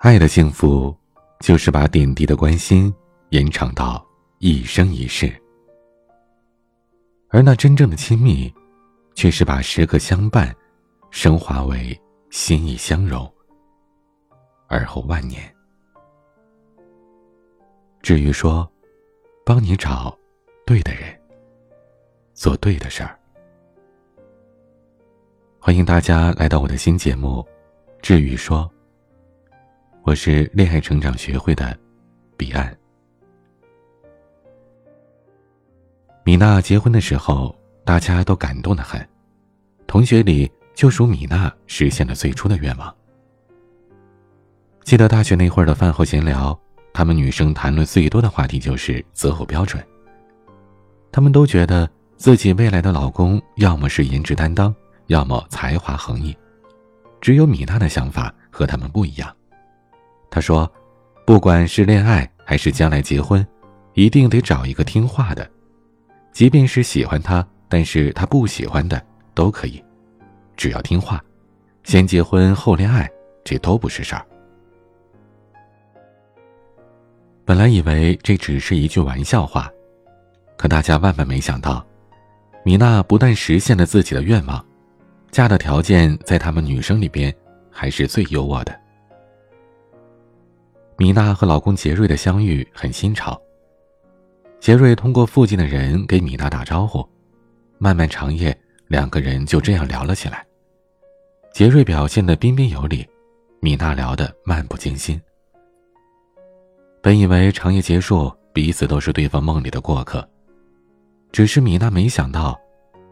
爱的幸福，就是把点滴的关心延长到一生一世；而那真正的亲密，却是把时刻相伴升华为心意相融，而后万年。至于说，帮你找对的人，做对的事儿。欢迎大家来到我的新节目《治愈说》。我是恋爱成长学会的彼岸。米娜结婚的时候，大家都感动的很，同学里就属米娜实现了最初的愿望。记得大学那会儿的饭后闲聊，她们女生谈论最多的话题就是择偶标准。她们都觉得自己未来的老公要么是颜值担当。要么才华横溢，只有米娜的想法和他们不一样。她说：“不管是恋爱还是将来结婚，一定得找一个听话的，即便是喜欢他，但是他不喜欢的都可以，只要听话。先结婚后恋爱，这都不是事儿。”本来以为这只是一句玩笑话，可大家万万没想到，米娜不但实现了自己的愿望。嫁的条件在他们女生里边还是最优渥的。米娜和老公杰瑞的相遇很新潮。杰瑞通过附近的人给米娜打招呼，漫漫长夜，两个人就这样聊了起来。杰瑞表现的彬彬有礼，米娜聊得漫不经心。本以为长夜结束，彼此都是对方梦里的过客，只是米娜没想到。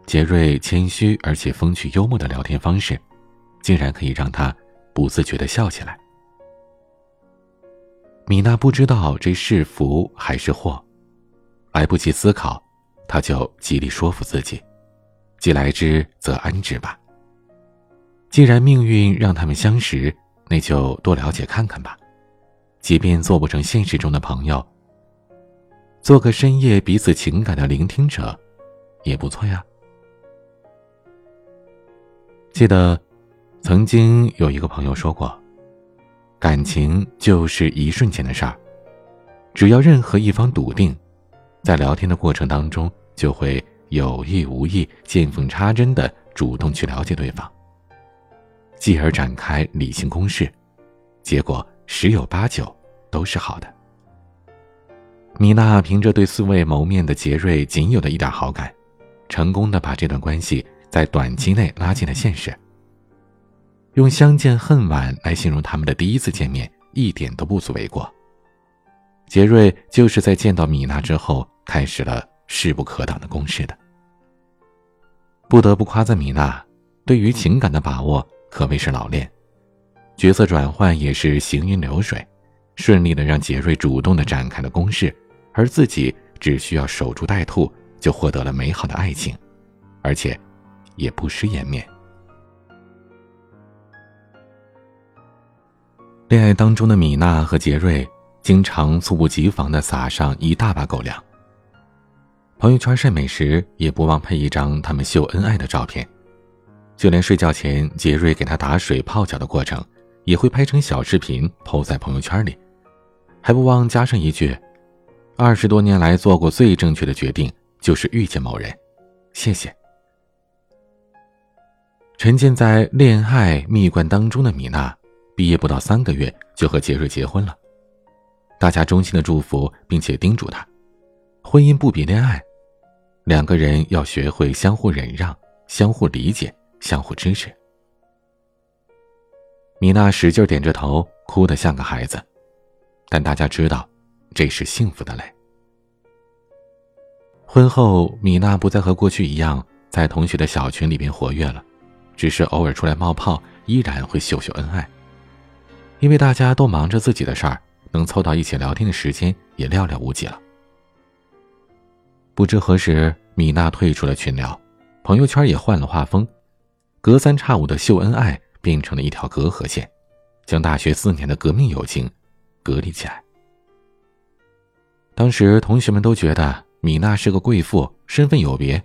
杰瑞谦虚而且风趣幽默的聊天方式，竟然可以让他不自觉的笑起来。米娜不知道这是福还是祸，来不及思考，她就极力说服自己：“既来之，则安之吧。既然命运让他们相识，那就多了解看看吧。即便做不成现实中的朋友，做个深夜彼此情感的聆听者，也不错呀。”记得，曾经有一个朋友说过，感情就是一瞬间的事儿，只要任何一方笃定，在聊天的过程当中，就会有意无意、见缝插针的主动去了解对方，继而展开理性攻势，结果十有八九都是好的。米娜凭着对素未谋面的杰瑞仅有的一点好感，成功的把这段关系。在短期内拉近了现实。用“相见恨晚”来形容他们的第一次见面，一点都不足为过。杰瑞就是在见到米娜之后，开始了势不可挡的攻势的。不得不夸赞米娜，对于情感的把握可谓是老练，角色转换也是行云流水，顺利的让杰瑞主动的展开了攻势，而自己只需要守株待兔，就获得了美好的爱情，而且。也不失颜面。恋爱当中的米娜和杰瑞经常猝不及防的撒上一大把狗粮。朋友圈晒美食也不忘配一张他们秀恩爱的照片，就连睡觉前杰瑞给他打水泡脚的过程，也会拍成小视频抛在朋友圈里，还不忘加上一句：“二十多年来做过最正确的决定就是遇见某人，谢谢。”沉浸在恋爱蜜罐当中的米娜，毕业不到三个月就和杰瑞结婚了。大家衷心的祝福，并且叮嘱他：婚姻不比恋爱，两个人要学会相互忍让、相互理解、相互支持。米娜使劲点着头，哭得像个孩子，但大家知道，这是幸福的泪。婚后，米娜不再和过去一样在同学的小群里边活跃了。只是偶尔出来冒泡，依然会秀秀恩爱。因为大家都忙着自己的事儿，能凑到一起聊天的时间也寥寥无几了。不知何时，米娜退出了群聊，朋友圈也换了画风，隔三差五的秀恩爱变成了一条隔阂线，将大学四年的革命友情隔离起来。当时同学们都觉得米娜是个贵妇，身份有别。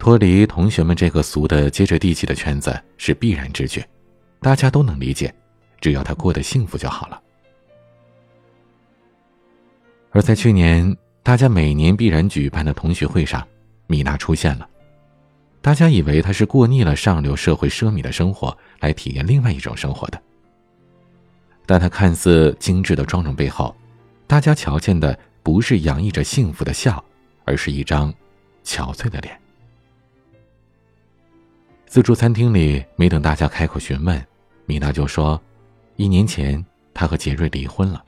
脱离同学们这个俗的接着地气的圈子是必然之举，大家都能理解，只要他过得幸福就好了。而在去年，大家每年必然举办的同学会上，米娜出现了。大家以为她是过腻了上流社会奢靡的生活，来体验另外一种生活的。但她看似精致的妆容背后，大家瞧见的不是洋溢着幸福的笑，而是一张憔悴的脸。自助餐厅里，没等大家开口询问，米娜就说：“一年前，她和杰瑞离婚了。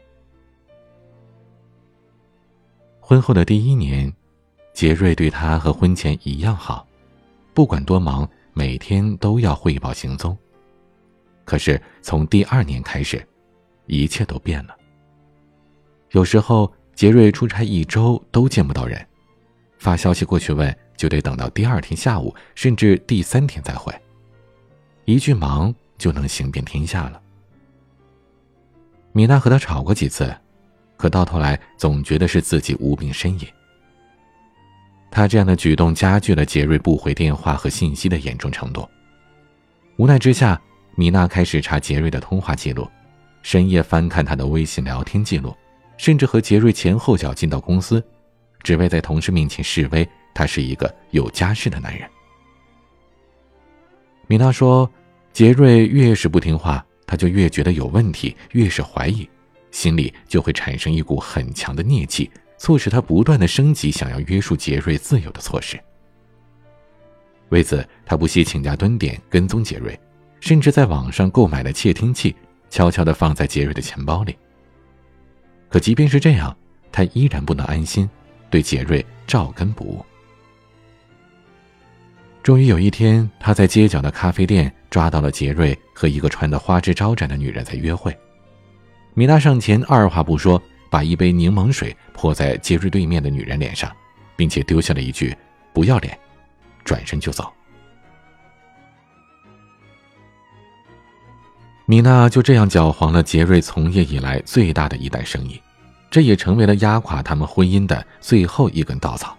婚后的第一年，杰瑞对她和婚前一样好。”不管多忙，每天都要汇报行踪。可是从第二年开始，一切都变了。有时候杰瑞出差一周都见不到人，发消息过去问，就得等到第二天下午，甚至第三天再回。一句忙就能行遍天下了。米娜和他吵过几次，可到头来总觉得是自己无病呻吟。他这样的举动加剧了杰瑞不回电话和信息的严重程度。无奈之下，米娜开始查杰瑞的通话记录，深夜翻看他的微信聊天记录，甚至和杰瑞前后脚进到公司，只为在同事面前示威，他是一个有家室的男人。米娜说：“杰瑞越是不听话，他就越觉得有问题，越是怀疑，心里就会产生一股很强的孽气。”促使他不断的升级想要约束杰瑞自由的措施。为此，他不惜请假蹲点跟踪杰瑞，甚至在网上购买了窃听器，悄悄的放在杰瑞的钱包里。可即便是这样，他依然不能安心，对杰瑞照跟不误。终于有一天，他在街角的咖啡店抓到了杰瑞和一个穿的花枝招展的女人在约会。米娜上前，二话不说。把一杯柠檬水泼在杰瑞对面的女人脸上，并且丢下了一句“不要脸”，转身就走。米娜就这样搅黄了杰瑞从业以来最大的一单生意，这也成为了压垮他们婚姻的最后一根稻草。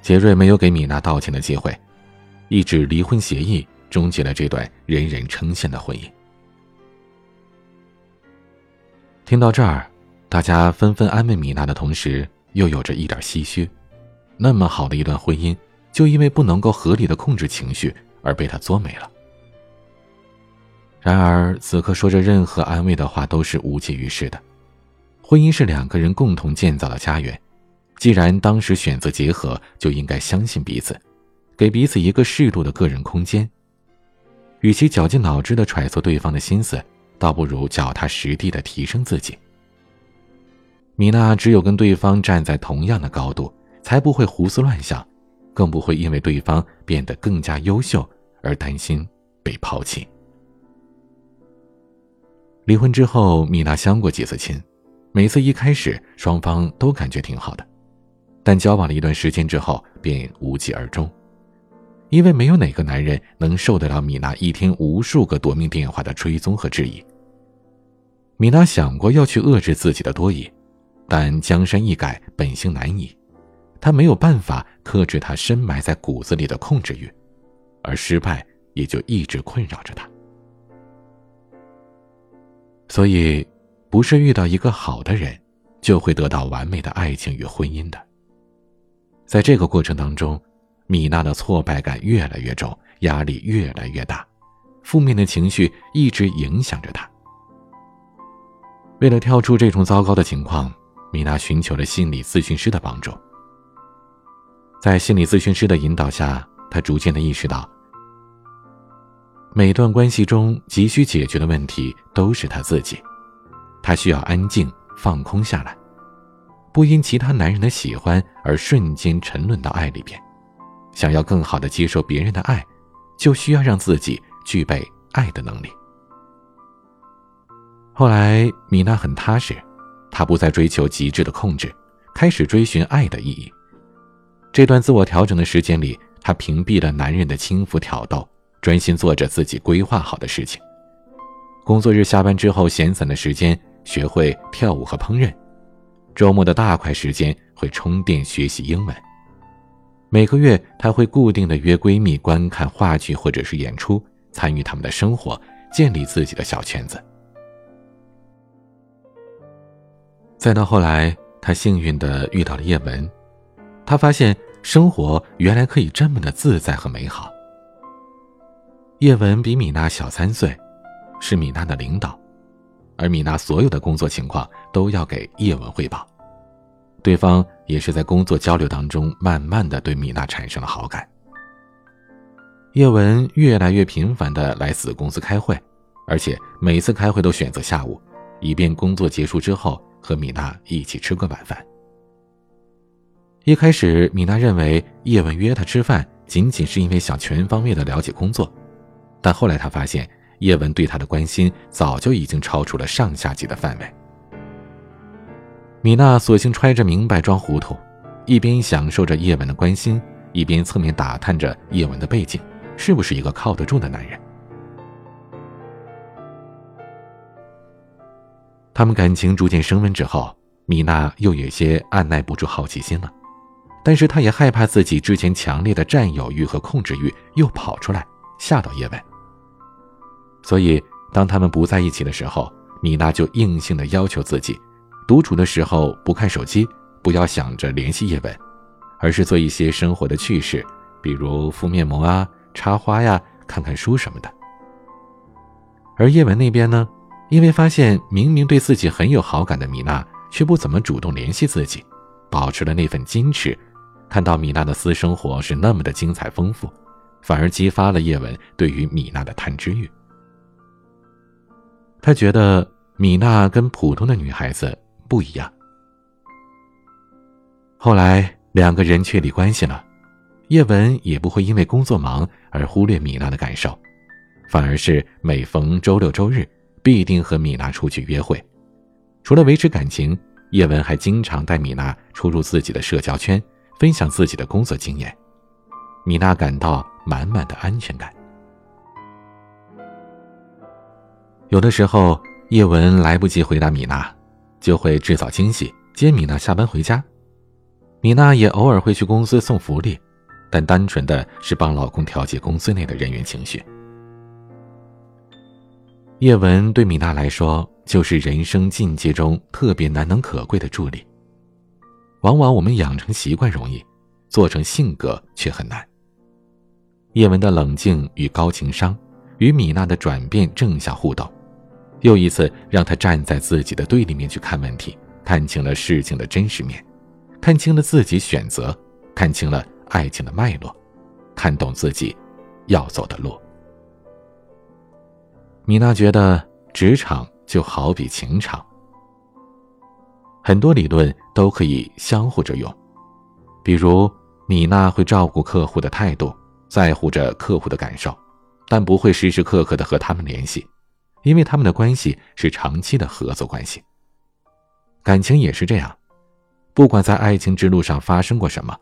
杰瑞没有给米娜道歉的机会，一纸离婚协议终结了这段人人称羡的婚姻。听到这儿。大家纷纷安慰米娜的同时，又有着一点唏嘘。那么好的一段婚姻，就因为不能够合理的控制情绪而被他作没了。然而，此刻说着任何安慰的话都是无济于事的。婚姻是两个人共同建造的家园，既然当时选择结合，就应该相信彼此，给彼此一个适度的个人空间。与其绞尽脑汁的揣测对方的心思，倒不如脚踏实地的提升自己。米娜只有跟对方站在同样的高度，才不会胡思乱想，更不会因为对方变得更加优秀而担心被抛弃。离婚之后，米娜相过几次亲，每次一开始双方都感觉挺好的，但交往了一段时间之后便无疾而终，因为没有哪个男人能受得了米娜一天无数个夺命电话的追踪和质疑。米娜想过要去遏制自己的多疑。但江山易改，本性难移，她没有办法克制她深埋在骨子里的控制欲，而失败也就一直困扰着她。所以，不是遇到一个好的人，就会得到完美的爱情与婚姻的。在这个过程当中，米娜的挫败感越来越重，压力越来越大，负面的情绪一直影响着她。为了跳出这种糟糕的情况。米娜寻求了心理咨询师的帮助，在心理咨询师的引导下，她逐渐的意识到，每段关系中急需解决的问题都是她自己，她需要安静放空下来，不因其他男人的喜欢而瞬间沉沦到爱里边。想要更好的接受别人的爱，就需要让自己具备爱的能力。后来，米娜很踏实。她不再追求极致的控制，开始追寻爱的意义。这段自我调整的时间里，她屏蔽了男人的轻浮挑逗，专心做着自己规划好的事情。工作日下班之后，闲散的时间学会跳舞和烹饪；周末的大块时间会充电学习英文。每个月，她会固定的约闺蜜观看话剧或者是演出，参与他们的生活，建立自己的小圈子。再到后来，她幸运的遇到了叶文，她发现生活原来可以这么的自在和美好。叶文比米娜小三岁，是米娜的领导，而米娜所有的工作情况都要给叶文汇报。对方也是在工作交流当中，慢慢的对米娜产生了好感。叶文越来越频繁的来子公司开会，而且每次开会都选择下午，以便工作结束之后和米娜一起吃个晚饭。一开始，米娜认为叶文约她吃饭仅仅是因为想全方位的了解工作，但后来她发现叶文对她的关心早就已经超出了上下级的范围。米娜索性揣着明白装糊涂，一边享受着叶文的关心，一边侧面打探着叶文的背景。是不是一个靠得住的男人？他们感情逐渐升温之后，米娜又有些按耐不住好奇心了，但是她也害怕自己之前强烈的占有欲和控制欲又跑出来吓到叶文。所以，当他们不在一起的时候，米娜就硬性的要求自己，独处的时候不看手机，不要想着联系叶文，而是做一些生活的趣事，比如敷面膜啊。插花呀，看看书什么的。而叶文那边呢，因为发现明明对自己很有好感的米娜，却不怎么主动联系自己，保持了那份矜持。看到米娜的私生活是那么的精彩丰富，反而激发了叶文对于米娜的探知欲。他觉得米娜跟普通的女孩子不一样。后来两个人确立关系了。叶文也不会因为工作忙而忽略米娜的感受，反而是每逢周六周日必定和米娜出去约会。除了维持感情，叶文还经常带米娜出入自己的社交圈，分享自己的工作经验。米娜感到满满的安全感。有的时候，叶文来不及回答米娜，就会制造惊喜接米娜下班回家。米娜也偶尔会去公司送福利。但单纯的是帮老公调节公司内的人员情绪。叶文对米娜来说，就是人生境界中特别难能可贵的助力。往往我们养成习惯容易，做成性格却很难。叶文的冷静与高情商，与米娜的转变正向互动，又一次让他站在自己的对立面去看问题，看清了事情的真实面，看清了自己选择，看清了。爱情的脉络，看懂自己要走的路。米娜觉得职场就好比情场，很多理论都可以相互着用。比如，米娜会照顾客户的态度，在乎着客户的感受，但不会时时刻刻的和他们联系，因为他们的关系是长期的合作关系。感情也是这样，不管在爱情之路上发生过什么。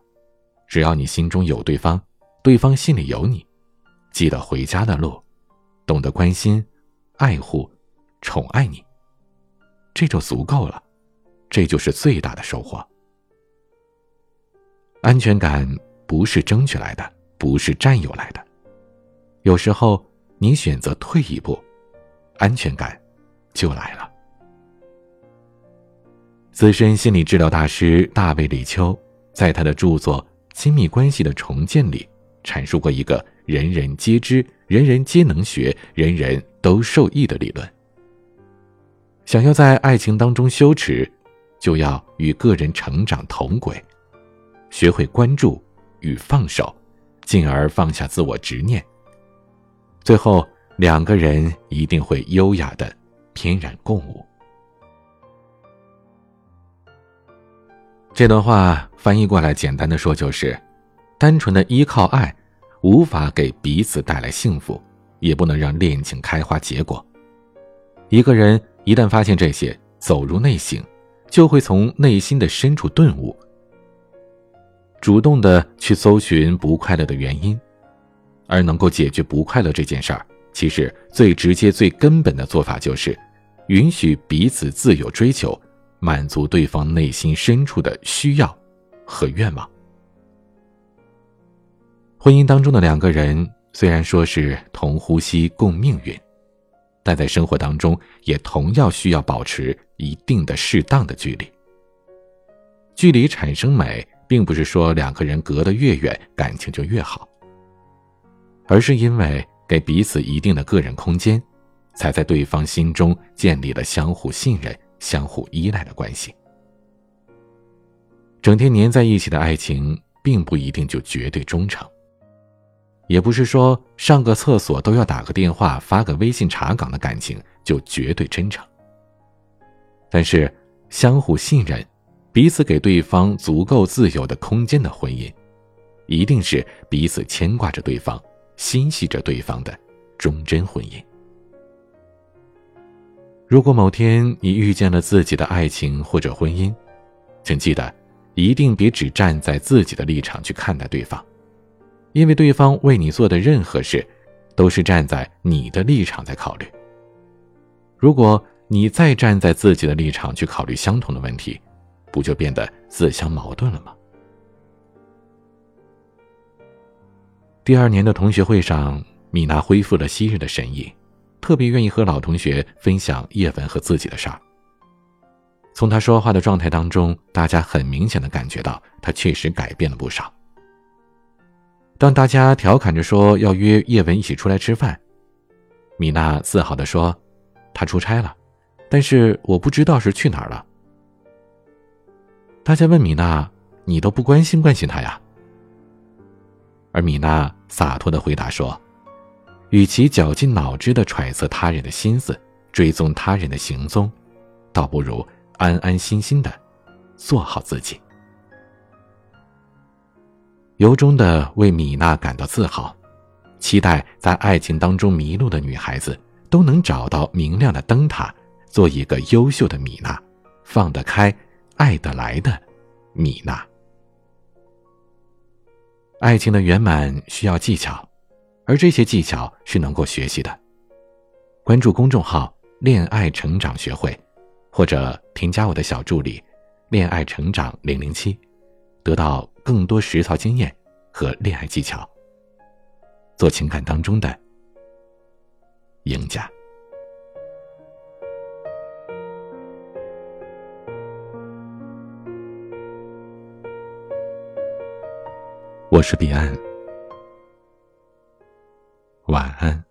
只要你心中有对方，对方心里有你，记得回家的路，懂得关心、爱护、宠爱你，这就足够了，这就是最大的收获。安全感不是争取来的，不是占有来的，有时候你选择退一步，安全感就来了。资深心理治疗大师大卫·李秋在他的著作。亲密关系的重建里，阐述过一个人人皆知、人人皆能学、人人都受益的理论。想要在爱情当中羞耻，就要与个人成长同轨，学会关注与放手，进而放下自我执念。最后，两个人一定会优雅的翩然共舞。这段话翻译过来，简单的说就是：单纯的依靠爱，无法给彼此带来幸福，也不能让恋情开花结果。一个人一旦发现这些，走入内省，就会从内心的深处顿悟，主动的去搜寻不快乐的原因，而能够解决不快乐这件事儿，其实最直接、最根本的做法就是，允许彼此自由追求。满足对方内心深处的需要和愿望。婚姻当中的两个人虽然说是同呼吸共命运，但在生活当中也同样需要保持一定的适当的距离。距离产生美，并不是说两个人隔得越远，感情就越好，而是因为给彼此一定的个人空间，才在对方心中建立了相互信任、相互依赖的关系。整天黏在一起的爱情，并不一定就绝对忠诚。也不是说上个厕所都要打个电话、发个微信查岗的感情就绝对真诚。但是，相互信任、彼此给对方足够自由的空间的婚姻，一定是彼此牵挂着对方、心系着对方的忠贞婚姻。如果某天你遇见了自己的爱情或者婚姻，请记得，一定别只站在自己的立场去看待对方。因为对方为你做的任何事，都是站在你的立场在考虑。如果你再站在自己的立场去考虑相同的问题，不就变得自相矛盾了吗？第二年的同学会上，米娜恢复了昔日的神意，特别愿意和老同学分享叶文和自己的事儿。从他说话的状态当中，大家很明显的感觉到他确实改变了不少。当大家调侃着说要约叶文一起出来吃饭，米娜自豪地说：“她出差了，但是我不知道是去哪儿了。”大家问米娜：“你都不关心关心他呀？”而米娜洒脱的回答说：“与其绞尽脑汁的揣测他人的心思，追踪他人的行踪，倒不如安安心心的做好自己。”由衷的为米娜感到自豪，期待在爱情当中迷路的女孩子都能找到明亮的灯塔，做一个优秀的米娜，放得开、爱得来的米娜。爱情的圆满需要技巧，而这些技巧是能够学习的。关注公众号“恋爱成长学会”，或者添加我的小助理“恋爱成长零零七”，得到。更多实操经验和恋爱技巧，做情感当中的赢家。我是彼岸，晚安。